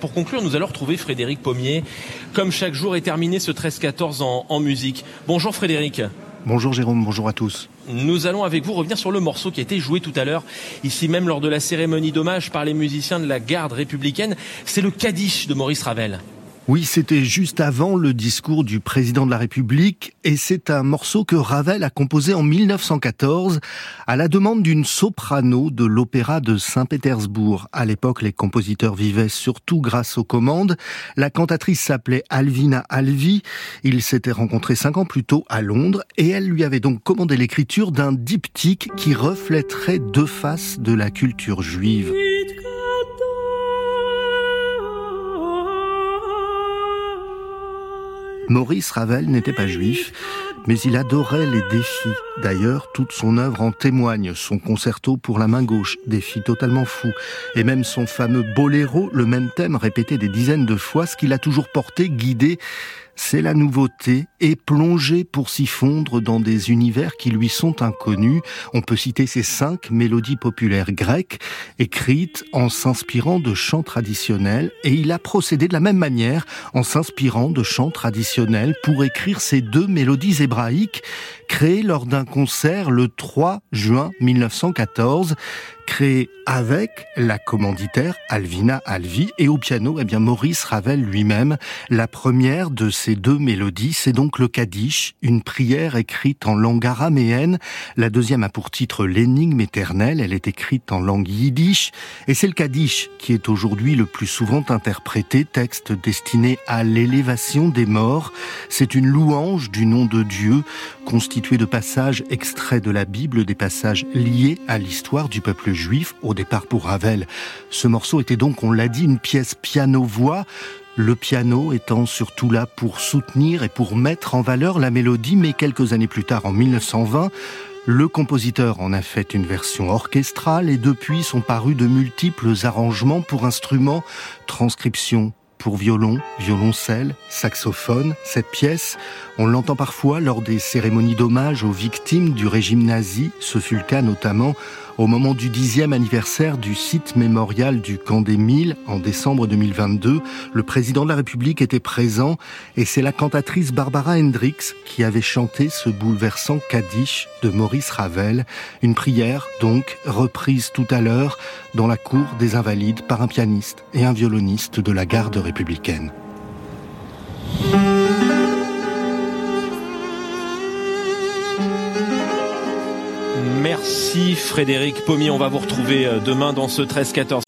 Pour conclure, nous allons retrouver Frédéric Pommier, comme chaque jour est terminé ce 13-14 en, en musique. Bonjour Frédéric. Bonjour Jérôme, bonjour à tous. Nous allons avec vous revenir sur le morceau qui a été joué tout à l'heure, ici même lors de la cérémonie d'hommage par les musiciens de la garde républicaine. C'est le Kaddish de Maurice Ravel. Oui, c'était juste avant le discours du président de la République et c'est un morceau que Ravel a composé en 1914 à la demande d'une soprano de l'opéra de Saint-Pétersbourg. À l'époque, les compositeurs vivaient surtout grâce aux commandes. La cantatrice s'appelait Alvina Alvi. Ils s'étaient rencontrés cinq ans plus tôt à Londres et elle lui avait donc commandé l'écriture d'un diptyque qui reflèterait deux faces de la culture juive. Maurice Ravel n'était pas juif, mais il adorait les défis. D'ailleurs, toute son œuvre en témoigne. Son concerto pour la main gauche, défi totalement fou. Et même son fameux boléro, le même thème répété des dizaines de fois, ce qu'il a toujours porté, guidé c'est la nouveauté et plonger pour s'y fondre dans des univers qui lui sont inconnus. On peut citer ces cinq mélodies populaires grecques écrites en s'inspirant de chants traditionnels et il a procédé de la même manière en s'inspirant de chants traditionnels pour écrire ces deux mélodies hébraïques créées lors d'un concert le 3 juin 1914 créé avec la commanditaire Alvina Alvi et au piano, eh bien, Maurice Ravel lui-même. La première de ces deux mélodies, c'est donc le Kaddish, une prière écrite en langue araméenne. La deuxième a pour titre l'énigme éternelle. Elle est écrite en langue yiddish. Et c'est le Kaddish qui est aujourd'hui le plus souvent interprété, texte destiné à l'élévation des morts. C'est une louange du nom de Dieu, constituée de passages extraits de la Bible, des passages liés à l'histoire du peuple juif au départ pour Ravel. Ce morceau était donc, on l'a dit, une pièce piano-voix, le piano étant surtout là pour soutenir et pour mettre en valeur la mélodie, mais quelques années plus tard, en 1920, le compositeur en a fait une version orchestrale et depuis sont parus de multiples arrangements pour instruments, transcriptions, pour violon, violoncelle, saxophone. Cette pièce, on l'entend parfois lors des cérémonies d'hommage aux victimes du régime nazi. Ce fut le cas notamment au moment du dixième anniversaire du site mémorial du camp des Milles en décembre 2022. Le président de la République était présent et c'est la cantatrice Barbara Hendricks qui avait chanté ce bouleversant Kaddish de Maurice Ravel. Une prière donc reprise tout à l'heure dans la cour des Invalides par un pianiste et un violoniste de la garde républicaine. Merci Frédéric Pommier, on va vous retrouver euh, demain dans ce 13-14.